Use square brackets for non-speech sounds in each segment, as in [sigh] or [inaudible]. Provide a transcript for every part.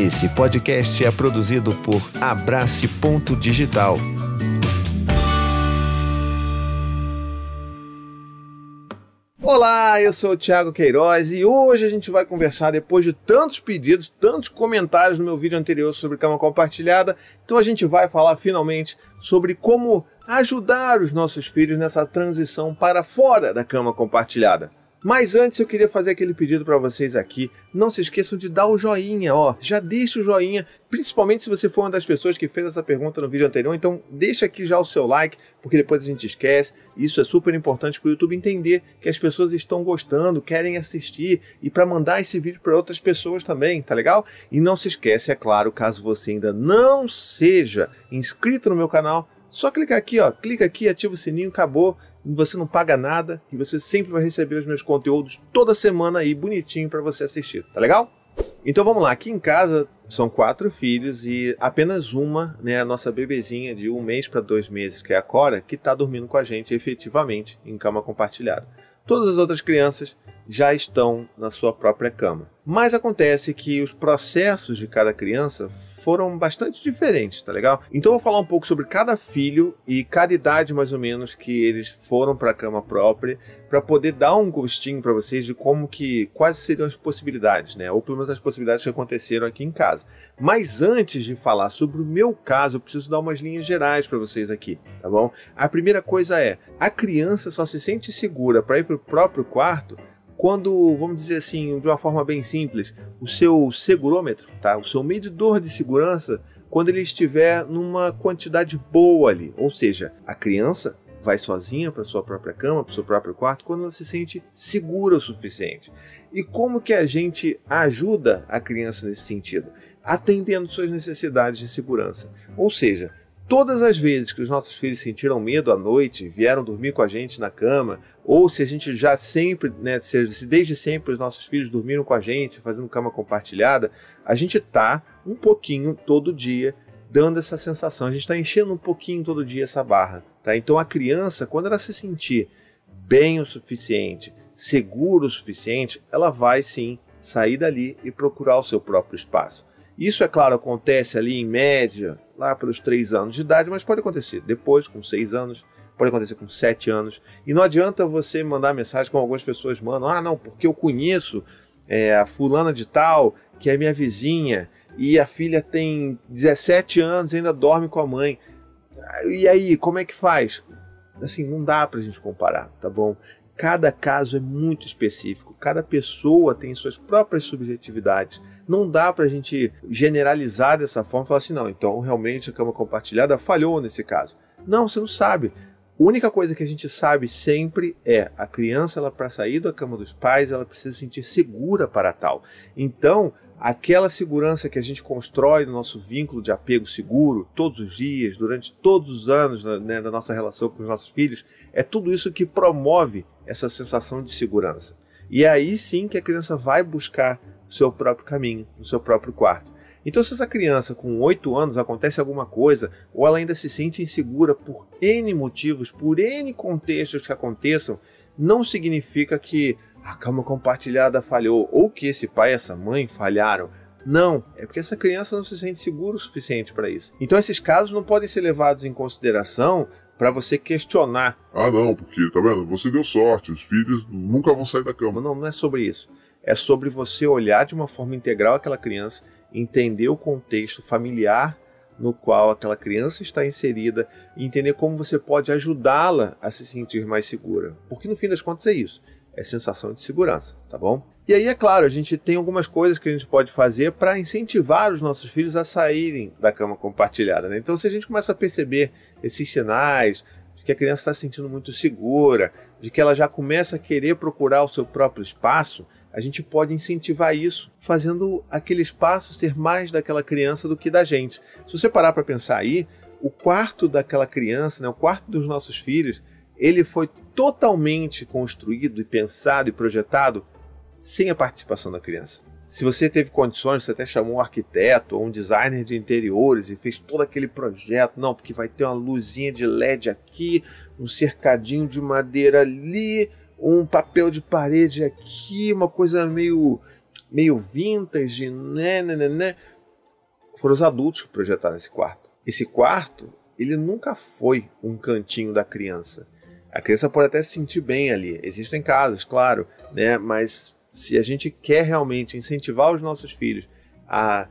Esse podcast é produzido por Abrace Ponto Digital. Olá, eu sou o Thiago Queiroz e hoje a gente vai conversar depois de tantos pedidos, tantos comentários no meu vídeo anterior sobre cama compartilhada. Então a gente vai falar finalmente sobre como ajudar os nossos filhos nessa transição para fora da cama compartilhada. Mas antes eu queria fazer aquele pedido para vocês aqui. Não se esqueçam de dar o joinha, ó. Já deixa o joinha, principalmente se você for uma das pessoas que fez essa pergunta no vídeo anterior. Então deixa aqui já o seu like, porque depois a gente esquece. Isso é super importante para o YouTube entender que as pessoas estão gostando, querem assistir e para mandar esse vídeo para outras pessoas também, tá legal? E não se esquece, é claro, caso você ainda não seja inscrito no meu canal, só clicar aqui, ó, clica aqui, ativa o sininho, acabou você não paga nada e você sempre vai receber os meus conteúdos toda semana aí bonitinho para você assistir, tá legal? Então vamos lá, aqui em casa são quatro filhos e apenas uma, né, a nossa bebezinha de um mês para dois meses, que é a Cora, que está dormindo com a gente efetivamente em cama compartilhada. Todas as outras crianças já estão na sua própria cama. Mas acontece que os processos de cada criança foram bastante diferentes, tá legal? Então eu vou falar um pouco sobre cada filho e cada idade mais ou menos que eles foram para a cama própria, para poder dar um gostinho para vocês de como que quais seriam as possibilidades, né? Ou pelo menos as possibilidades que aconteceram aqui em casa. Mas antes de falar sobre o meu caso, eu preciso dar umas linhas gerais para vocês aqui, tá bom? A primeira coisa é, a criança só se sente segura para ir para o próprio quarto quando, vamos dizer assim, de uma forma bem simples, o seu segurômetro, tá? o seu medidor de segurança, quando ele estiver numa quantidade boa ali, ou seja, a criança vai sozinha para sua própria cama, para o seu próprio quarto, quando ela se sente segura o suficiente. E como que a gente ajuda a criança nesse sentido? Atendendo suas necessidades de segurança. Ou seja, todas as vezes que os nossos filhos sentiram medo à noite, vieram dormir com a gente na cama, ou se a gente já sempre, né, se desde sempre os nossos filhos dormiram com a gente, fazendo cama compartilhada, a gente está um pouquinho todo dia dando essa sensação, a gente está enchendo um pouquinho todo dia essa barra. Tá? Então a criança, quando ela se sentir bem o suficiente, seguro o suficiente, ela vai sim sair dali e procurar o seu próprio espaço. Isso, é claro, acontece ali em média, lá pelos 3 anos de idade, mas pode acontecer depois, com 6 anos, pode acontecer com 7 anos. E não adianta você mandar mensagem como algumas pessoas mandam: ah, não, porque eu conheço é, a fulana de tal, que é minha vizinha, e a filha tem 17 anos e ainda dorme com a mãe. E aí, como é que faz? Assim, não dá pra gente comparar, tá bom? Cada caso é muito específico, cada pessoa tem suas próprias subjetividades. Não dá para a gente generalizar dessa forma e falar assim, não, então realmente a cama compartilhada falhou nesse caso. Não, você não sabe. A única coisa que a gente sabe sempre é a criança, ela para sair da cama dos pais, ela precisa se sentir segura para tal. Então, aquela segurança que a gente constrói no nosso vínculo de apego seguro todos os dias, durante todos os anos né, da nossa relação com os nossos filhos, é tudo isso que promove essa sensação de segurança. E é aí sim que a criança vai buscar o seu próprio caminho, no seu próprio quarto. Então, se essa criança com 8 anos acontece alguma coisa, ou ela ainda se sente insegura por N motivos, por N contextos que aconteçam, não significa que a cama compartilhada falhou, ou que esse pai e essa mãe falharam. Não, é porque essa criança não se sente segura o suficiente para isso. Então, esses casos não podem ser levados em consideração para você questionar. Ah, não, porque, tá vendo? Você deu sorte, os filhos nunca vão sair da cama. Não, não é sobre isso é sobre você olhar de uma forma integral aquela criança, entender o contexto familiar no qual aquela criança está inserida e entender como você pode ajudá-la a se sentir mais segura. Porque no fim das contas é isso, é sensação de segurança, tá bom? E aí, é claro, a gente tem algumas coisas que a gente pode fazer para incentivar os nossos filhos a saírem da cama compartilhada. Né? Então, se a gente começa a perceber esses sinais de que a criança está se sentindo muito segura, de que ela já começa a querer procurar o seu próprio espaço, a gente pode incentivar isso fazendo aquele espaço ser mais daquela criança do que da gente. Se você parar para pensar aí, o quarto daquela criança, né, o quarto dos nossos filhos, ele foi totalmente construído e pensado e projetado sem a participação da criança. Se você teve condições, você até chamou um arquiteto ou um designer de interiores e fez todo aquele projeto, não, porque vai ter uma luzinha de LED aqui, um cercadinho de madeira ali, um papel de parede aqui, uma coisa meio meio vintage, né, né, né, né. foram os adultos que projetaram esse quarto. Esse quarto, ele nunca foi um cantinho da criança. A criança pode até se sentir bem ali. Existem casos, claro, né? Mas se a gente quer realmente incentivar os nossos filhos a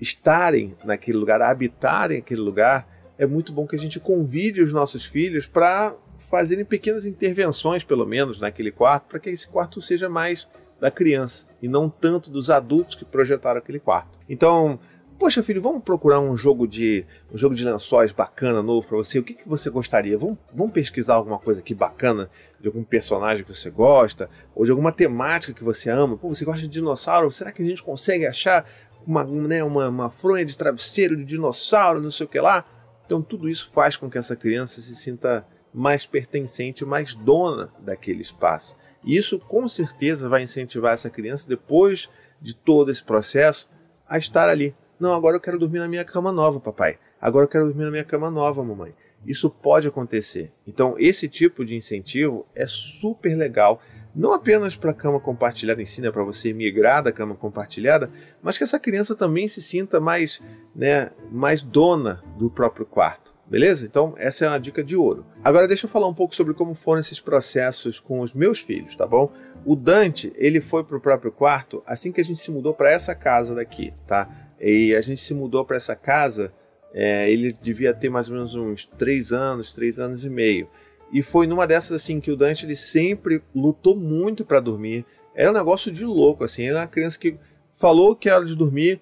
estarem naquele lugar, a habitarem aquele lugar, é muito bom que a gente convide os nossos filhos para fazerem pequenas intervenções, pelo menos, naquele quarto, para que esse quarto seja mais da criança e não tanto dos adultos que projetaram aquele quarto. Então, poxa filho, vamos procurar um jogo de um jogo de lençóis bacana novo para você. O que, que você gostaria? Vamos, vamos pesquisar alguma coisa aqui bacana de algum personagem que você gosta ou de alguma temática que você ama. Pô, você gosta de dinossauro? Será que a gente consegue achar uma, né, uma, uma fronha de travesseiro de dinossauro, não sei o que lá? Então tudo isso faz com que essa criança se sinta mais pertencente, mais dona daquele espaço. E isso com certeza vai incentivar essa criança, depois de todo esse processo, a estar ali. Não, agora eu quero dormir na minha cama nova, papai. Agora eu quero dormir na minha cama nova, mamãe. Isso pode acontecer. Então, esse tipo de incentivo é super legal, não apenas para a cama compartilhada em si, né, para você migrar da cama compartilhada, mas que essa criança também se sinta mais, né, mais dona do próprio quarto. Beleza? Então, essa é uma dica de ouro. Agora, deixa eu falar um pouco sobre como foram esses processos com os meus filhos, tá bom? O Dante, ele foi pro próprio quarto assim que a gente se mudou para essa casa daqui, tá? E a gente se mudou para essa casa, é, ele devia ter mais ou menos uns três anos, três anos e meio. E foi numa dessas assim que o Dante ele sempre lutou muito para dormir. Era um negócio de louco, assim. Ele era uma criança que falou que era hora de dormir,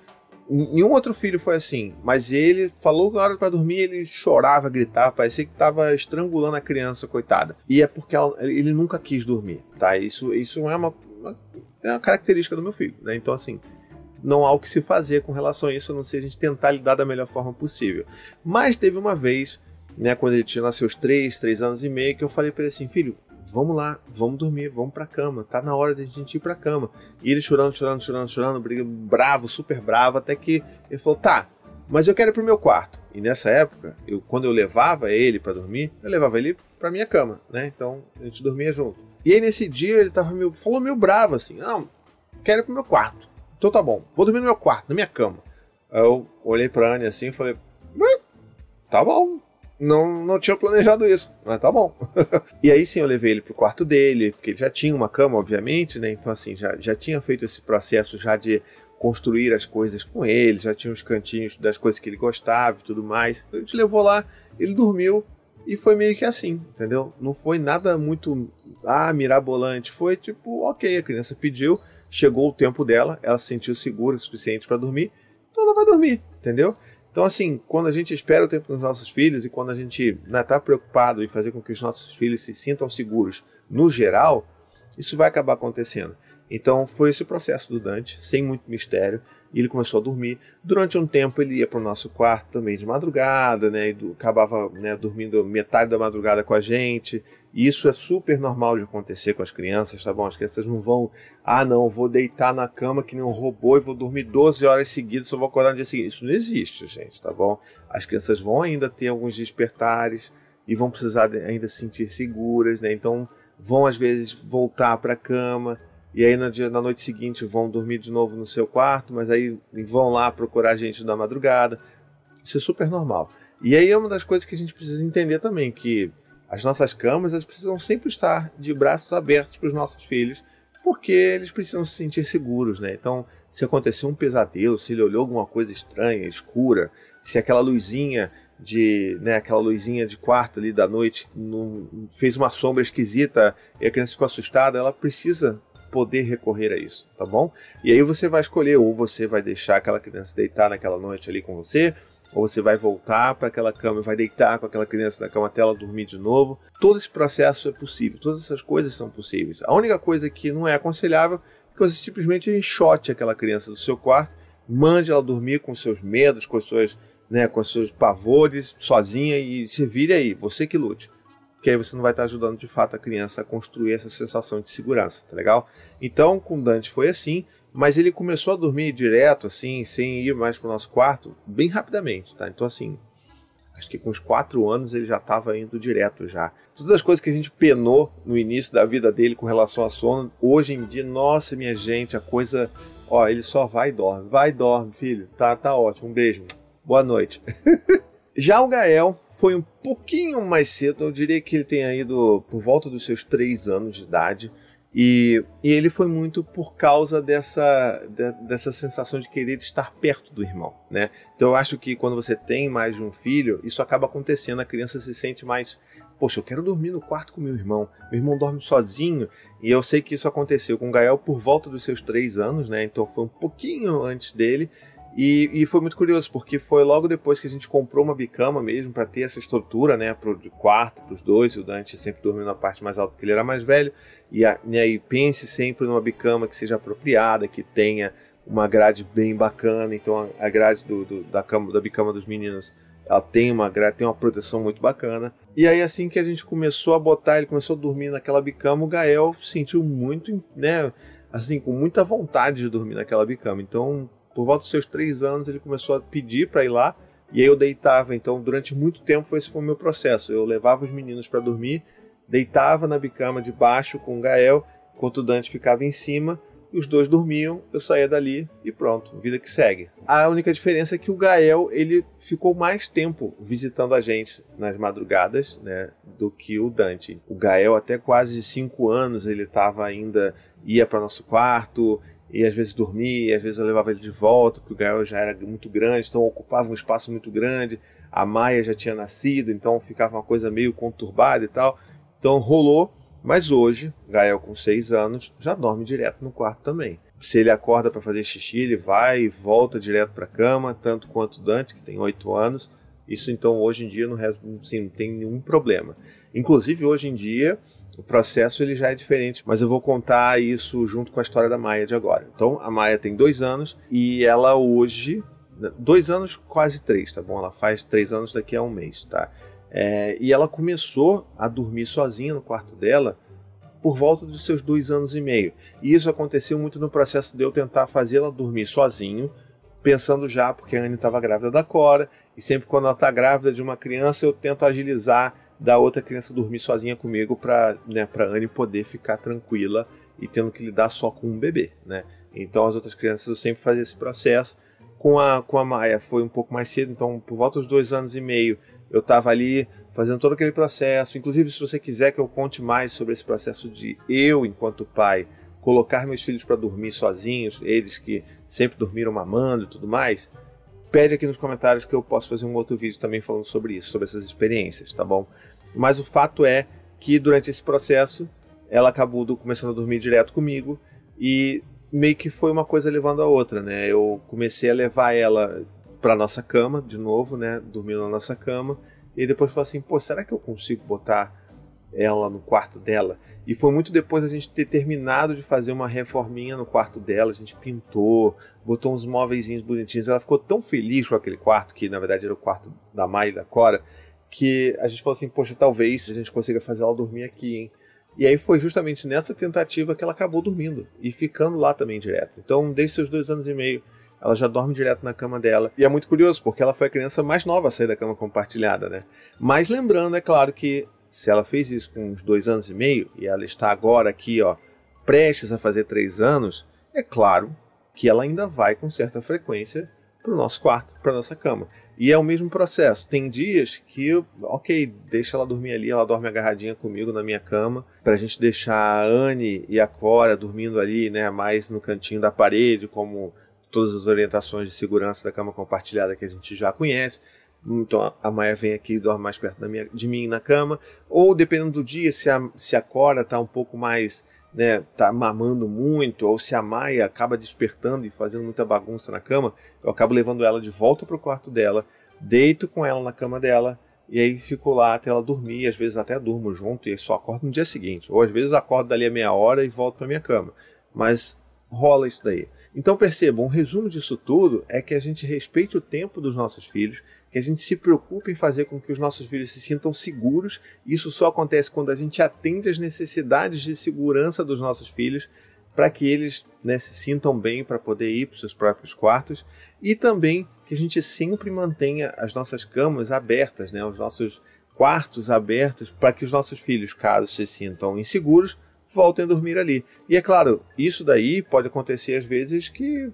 Nenhum outro filho foi assim, mas ele falou na hora para dormir ele chorava, gritava, parecia que estava estrangulando a criança, coitada. E é porque ela, ele nunca quis dormir, tá? Isso, isso é uma, uma, é uma característica do meu filho, né? Então, assim, não há o que se fazer com relação a isso, a não ser a gente tentar lidar da melhor forma possível. Mas teve uma vez, né, quando ele tinha lá seus 3, 3 anos e meio, que eu falei para ele assim, filho, vamos lá, vamos dormir, vamos pra cama, tá na hora de a gente ir pra cama. E ele chorando, chorando, chorando, chorando, bravo, super bravo, até que ele falou, tá, mas eu quero ir pro meu quarto. E nessa época, eu, quando eu levava ele para dormir, eu levava ele pra minha cama, né? Então a gente dormia junto. E aí nesse dia ele tava meio, falou meio bravo assim, não, quero ir pro meu quarto. Então tá bom, vou dormir no meu quarto, na minha cama. Aí eu olhei pra Anne assim e falei, tá bom, não, não tinha planejado isso, mas tá bom. [laughs] e aí sim eu levei ele pro quarto dele, porque ele já tinha uma cama, obviamente, né? Então assim, já, já tinha feito esse processo já de construir as coisas com ele, já tinha os cantinhos das coisas que ele gostava e tudo mais. Então a gente levou lá, ele dormiu e foi meio que assim, entendeu? Não foi nada muito ah, mirabolante, foi tipo, OK, a criança pediu, chegou o tempo dela, ela se sentiu segura o suficiente para dormir, então ela vai dormir, entendeu? Então, assim, quando a gente espera o tempo dos nossos filhos e quando a gente está né, tá preocupado em fazer com que os nossos filhos se sintam seguros no geral, isso vai acabar acontecendo. Então, foi esse o processo do Dante, sem muito mistério e ele começou a dormir. Durante um tempo ele ia para o nosso quarto também de madrugada, né? E acabava né, dormindo metade da madrugada com a gente. E isso é super normal de acontecer com as crianças, tá bom? As crianças não vão, ah não, vou deitar na cama que nem um robô e vou dormir 12 horas seguidas, só vou acordar no dia seguinte. Isso não existe, gente, tá bom? As crianças vão ainda ter alguns despertares e vão precisar ainda se sentir seguras, né? Então vão às vezes voltar para a cama e aí dia, na noite seguinte vão dormir de novo no seu quarto, mas aí vão lá procurar a gente da madrugada. Isso é super normal. E aí é uma das coisas que a gente precisa entender também, que as nossas camas elas precisam sempre estar de braços abertos para os nossos filhos, porque eles precisam se sentir seguros, né? Então, se aconteceu um pesadelo, se ele olhou alguma coisa estranha, escura, se aquela luzinha de, né, aquela luzinha de quarto ali da noite não, fez uma sombra esquisita e a criança ficou assustada, ela precisa poder recorrer a isso, tá bom? E aí você vai escolher, ou você vai deixar aquela criança deitar naquela noite ali com você, ou você vai voltar para aquela cama vai deitar com aquela criança na cama até ela dormir de novo. Todo esse processo é possível, todas essas coisas são possíveis. A única coisa que não é aconselhável é que você simplesmente enxote aquela criança do seu quarto, mande ela dormir com seus medos, com, suas, né, com seus pavores, sozinha e se vire aí, você que lute que aí você não vai estar ajudando de fato a criança a construir essa sensação de segurança, tá legal? Então, com Dante foi assim, mas ele começou a dormir direto, assim, sem ir mais para o nosso quarto, bem rapidamente, tá? Então, assim, acho que com uns quatro anos ele já estava indo direto já. Todas as coisas que a gente penou no início da vida dele com relação a sono, hoje em dia, nossa, minha gente, a coisa Ó, ele só vai e dorme. Vai e dorme, filho. Tá, tá ótimo. Um beijo. Boa noite. [laughs] Já o Gael foi um pouquinho mais cedo, eu diria que ele tenha ido por volta dos seus três anos de idade. E, e, ele foi muito por causa dessa, de, dessa sensação de querer estar perto do irmão, né? Então eu acho que quando você tem mais de um filho, isso acaba acontecendo, a criança se sente mais, poxa, eu quero dormir no quarto com meu irmão, meu irmão dorme sozinho, e eu sei que isso aconteceu com o Gael por volta dos seus três anos, né? Então foi um pouquinho antes dele, e, e, foi muito curioso, porque foi logo depois que a gente comprou uma bicama mesmo, para ter essa estrutura, né, pro de quarto, para os dois, e o Dante sempre dormiu na parte mais alta porque ele era mais velho, e, a, e pense sempre numa bicama que seja apropriada, que tenha uma grade bem bacana, então a, a grade do, do, da, cama, da bicama dos meninos, ela tem uma grade, tem uma proteção muito bacana, e aí assim que a gente começou a botar, ele começou a dormir naquela bicama, o Gael sentiu muito, né, assim, com muita vontade de dormir naquela bicama, então por volta dos seus três anos, ele começou a pedir para ir lá. E aí eu deitava. Então, durante muito tempo, esse foi o meu processo. Eu levava os meninos para dormir, deitava na bicama de baixo com Gael, enquanto o Dante ficava em cima. E os dois dormiam, eu saía dali e pronto, vida que segue. A única diferença é que o Gael ele ficou mais tempo visitando a gente nas madrugadas, né, do que o Dante. O Gael até quase cinco anos ele estava ainda ia para nosso quarto, e às vezes dormia, às vezes eu levava ele de volta, porque o Gael já era muito grande, então ocupava um espaço muito grande. A Maia já tinha nascido, então ficava uma coisa meio conturbada e tal. Então rolou, mas hoje, Gael com 6 anos, já dorme direto no quarto também. Se ele acorda para fazer xixi, ele vai e volta direto para a cama, tanto quanto Dante, que tem 8 anos. Isso então hoje em dia não, assim, não tem nenhum problema. Inclusive hoje em dia, o processo ele já é diferente, mas eu vou contar isso junto com a história da Maia de agora. Então, a Maia tem dois anos e ela hoje, dois anos, quase três, tá bom? Ela faz três anos daqui a um mês, tá? É, e ela começou a dormir sozinha no quarto dela por volta dos seus dois anos e meio. E isso aconteceu muito no processo de eu tentar fazê-la dormir sozinho, pensando já, porque a Anne estava grávida da Cora, e sempre quando ela está grávida de uma criança, eu tento agilizar da outra criança dormir sozinha comigo para né, pra Anne poder ficar tranquila e tendo que lidar só com um bebê, né? Então as outras crianças eu sempre fazia esse processo. Com a, com a Maia foi um pouco mais cedo, então por volta dos dois anos e meio eu estava ali fazendo todo aquele processo. Inclusive, se você quiser que eu conte mais sobre esse processo de eu, enquanto pai, colocar meus filhos para dormir sozinhos, eles que sempre dormiram mamando e tudo mais, pede aqui nos comentários que eu posso fazer um outro vídeo também falando sobre isso, sobre essas experiências, tá bom? Mas o fato é que durante esse processo ela acabou começando a dormir direto comigo e meio que foi uma coisa levando a outra, né? Eu comecei a levar ela para nossa cama de novo, né? Dormindo na nossa cama e depois falei assim, pô, será que eu consigo botar ela no quarto dela? E foi muito depois da gente ter terminado de fazer uma reforminha no quarto dela, a gente pintou, botou uns móveis bonitinhos. Ela ficou tão feliz com aquele quarto, que na verdade era o quarto da Mai e da Cora, que a gente falou assim, poxa, talvez a gente consiga fazer ela dormir aqui, hein? E aí foi justamente nessa tentativa que ela acabou dormindo e ficando lá também direto. Então, desde seus dois anos e meio, ela já dorme direto na cama dela. E é muito curioso, porque ela foi a criança mais nova a sair da cama compartilhada, né? Mas lembrando, é claro que se ela fez isso com uns dois anos e meio, e ela está agora aqui, ó, prestes a fazer três anos, é claro que ela ainda vai com certa frequência para o nosso quarto, para nossa cama. E é o mesmo processo. Tem dias que, ok, deixa ela dormir ali, ela dorme agarradinha comigo na minha cama, para a gente deixar a Anne e a Cora dormindo ali, né, mais no cantinho da parede, como todas as orientações de segurança da cama compartilhada que a gente já conhece. Então a Maia vem aqui e dorme mais perto minha, de mim na cama. Ou dependendo do dia, se a, se a Cora está um pouco mais né, tá mamando muito, ou se a Maia acaba despertando e fazendo muita bagunça na cama, eu acabo levando ela de volta pro quarto dela, deito com ela na cama dela, e aí fico lá até ela dormir, às vezes até durmo junto e só acordo no dia seguinte. Ou às vezes acordo dali a meia hora e volto para minha cama. Mas rola isso daí. Então percebam, um resumo disso tudo é que a gente respeite o tempo dos nossos filhos, que a gente se preocupe em fazer com que os nossos filhos se sintam seguros. Isso só acontece quando a gente atende às necessidades de segurança dos nossos filhos, para que eles né, se sintam bem para poder ir para seus próprios quartos e também que a gente sempre mantenha as nossas camas abertas, né, os nossos quartos abertos, para que os nossos filhos, caso se sintam inseguros, voltem a dormir ali. E é claro, isso daí pode acontecer às vezes que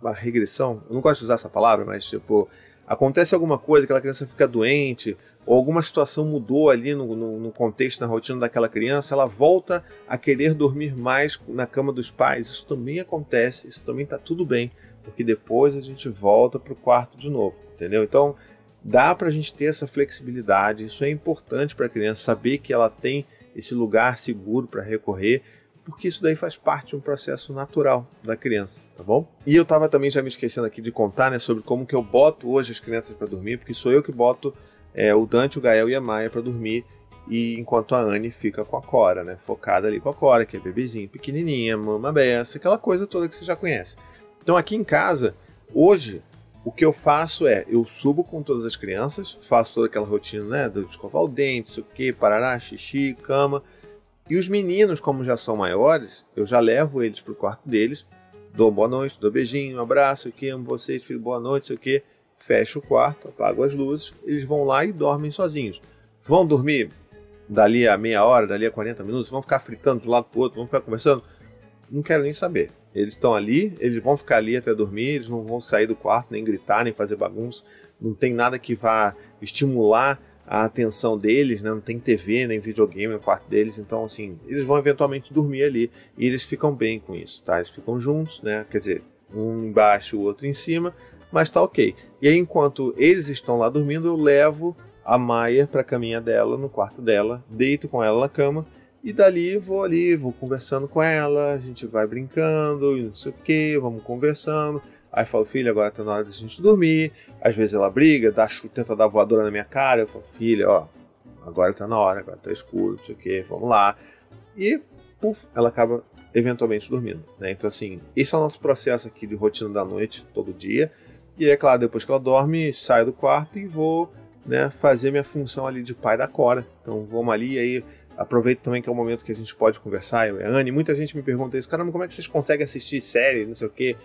uma regressão, eu não gosto de usar essa palavra, mas tipo, acontece alguma coisa, aquela criança fica doente, ou alguma situação mudou ali no, no, no, contexto, na rotina daquela criança, ela volta a querer dormir mais na cama dos pais. Isso também acontece, isso também está tudo bem, porque depois a gente volta para o quarto de novo, entendeu? Então dá para a gente ter essa flexibilidade, isso é importante para a criança saber que ela tem esse lugar seguro para recorrer, porque isso daí faz parte de um processo natural da criança, tá bom? E eu estava também já me esquecendo aqui de contar, né, sobre como que eu boto hoje as crianças para dormir, porque sou eu que boto é, o Dante, o Gael e a Maia para dormir, e enquanto a Anne fica com a Cora, né? Focada ali com a Cora, que é bebezinho, pequenininha, mama beça, aquela coisa toda que você já conhece. Então aqui em casa, hoje, o que eu faço é, eu subo com todas as crianças, faço toda aquela rotina, né? De escovar o dente, isso aqui, parará, xixi, cama. E os meninos, como já são maiores, eu já levo eles pro quarto deles, dou boa noite, dou beijinho, abraço, aqui, amo vocês, filho, boa noite, isso aqui fecho o quarto, apago as luzes, eles vão lá e dormem sozinhos. Vão dormir dali a meia hora, dali a 40 minutos, vão ficar fritando de um lado para o outro, vão ficar conversando? Não quero nem saber. Eles estão ali, eles vão ficar ali até dormir, eles não vão sair do quarto, nem gritar, nem fazer bagunça. Não tem nada que vá estimular a atenção deles, né? não tem TV nem videogame no quarto deles, então assim, eles vão eventualmente dormir ali e eles ficam bem com isso, tá? Eles ficam juntos, né? Quer dizer, um embaixo, o outro em cima, mas tá ok. E aí, enquanto eles estão lá dormindo, eu levo a Maia para a caminha dela, no quarto dela, deito com ela na cama e dali vou ali, vou conversando com ela, a gente vai brincando e não sei o que, vamos conversando. Aí falo, filha, agora tá na hora da gente dormir. Às vezes ela briga, dá, tenta dar voadora na minha cara. Eu falo, filha, ó, agora tá na hora, agora tá escuro, não sei o que, vamos lá. E, puf, ela acaba eventualmente dormindo. Né? Então, assim, esse é o nosso processo aqui de rotina da noite, todo dia. E é claro, depois que ela dorme, saio do quarto e vou né, fazer minha função ali de pai da Cora. Então vamos ali aí aproveito também que é o momento que a gente pode conversar. Eu a Anne, muita gente me pergunta isso, caramba, como é que vocês conseguem assistir série, não sei o quê.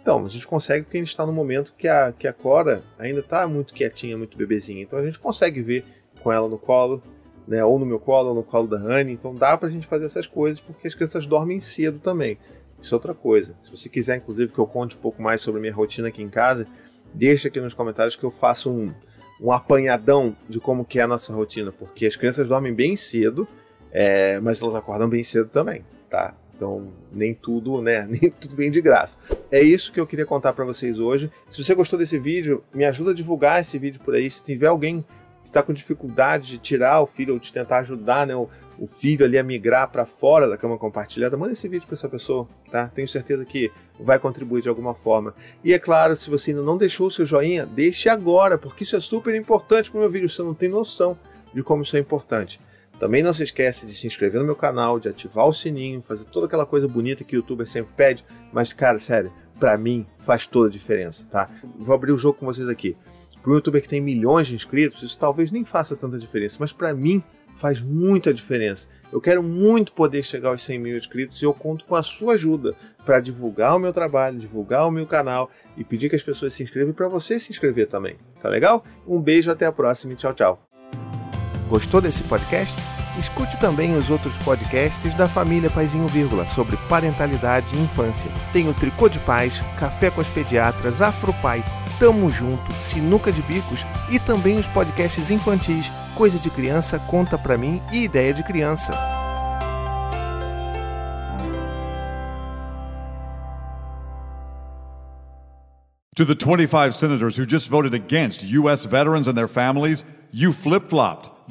Então, a gente consegue porque a gente está no momento que a, que a Cora ainda está muito quietinha, muito bebezinha. Então a gente consegue ver com ela no colo, né, ou no meu colo, ou no colo da Anne. Então dá pra gente fazer essas coisas porque as crianças dormem cedo também. Isso é outra coisa. Se você quiser, inclusive, que eu conte um pouco mais sobre a minha rotina aqui em casa, deixa aqui nos comentários que eu faço um, um apanhadão de como que é a nossa rotina, porque as crianças dormem bem cedo, é, mas elas acordam bem cedo também, tá? Então, nem tudo, né? [laughs] Nem tudo vem de graça. É isso que eu queria contar para vocês hoje. Se você gostou desse vídeo, me ajuda a divulgar esse vídeo por aí. Se tiver alguém que está com dificuldade de tirar o filho ou de tentar ajudar, né? o filho ali a migrar para fora da cama compartilhada, manda esse vídeo para essa pessoa, tá? Tenho certeza que vai contribuir de alguma forma. E é claro, se você ainda não deixou o seu joinha, deixe agora, porque isso é super importante para o meu vídeo, você não tem noção de como isso é importante. Também não se esquece de se inscrever no meu canal, de ativar o sininho, fazer toda aquela coisa bonita que o youtuber sempre pede, mas cara, sério, para mim faz toda a diferença, tá? Vou abrir o jogo com vocês aqui. Para um youtuber que tem milhões de inscritos, isso talvez nem faça tanta diferença, mas para mim faz muita diferença. Eu quero muito poder chegar aos 100 mil inscritos e eu conto com a sua ajuda para divulgar o meu trabalho, divulgar o meu canal e pedir que as pessoas se inscrevam para você se inscrever também. Tá legal? Um beijo, até a próxima e tchau, tchau. Gostou desse podcast? Escute também os outros podcasts da família Paizinho Vírgula sobre parentalidade e infância. Tem o Tricô de Paz, Café com as Pediatras, Afropai, Tamo Junto, Sinuca de Bicos e também os podcasts infantis Coisa de Criança, Conta Pra Mim e Ideia de Criança. To the 25 senators who just voted against U.S. veterans and their families, you flip flopped,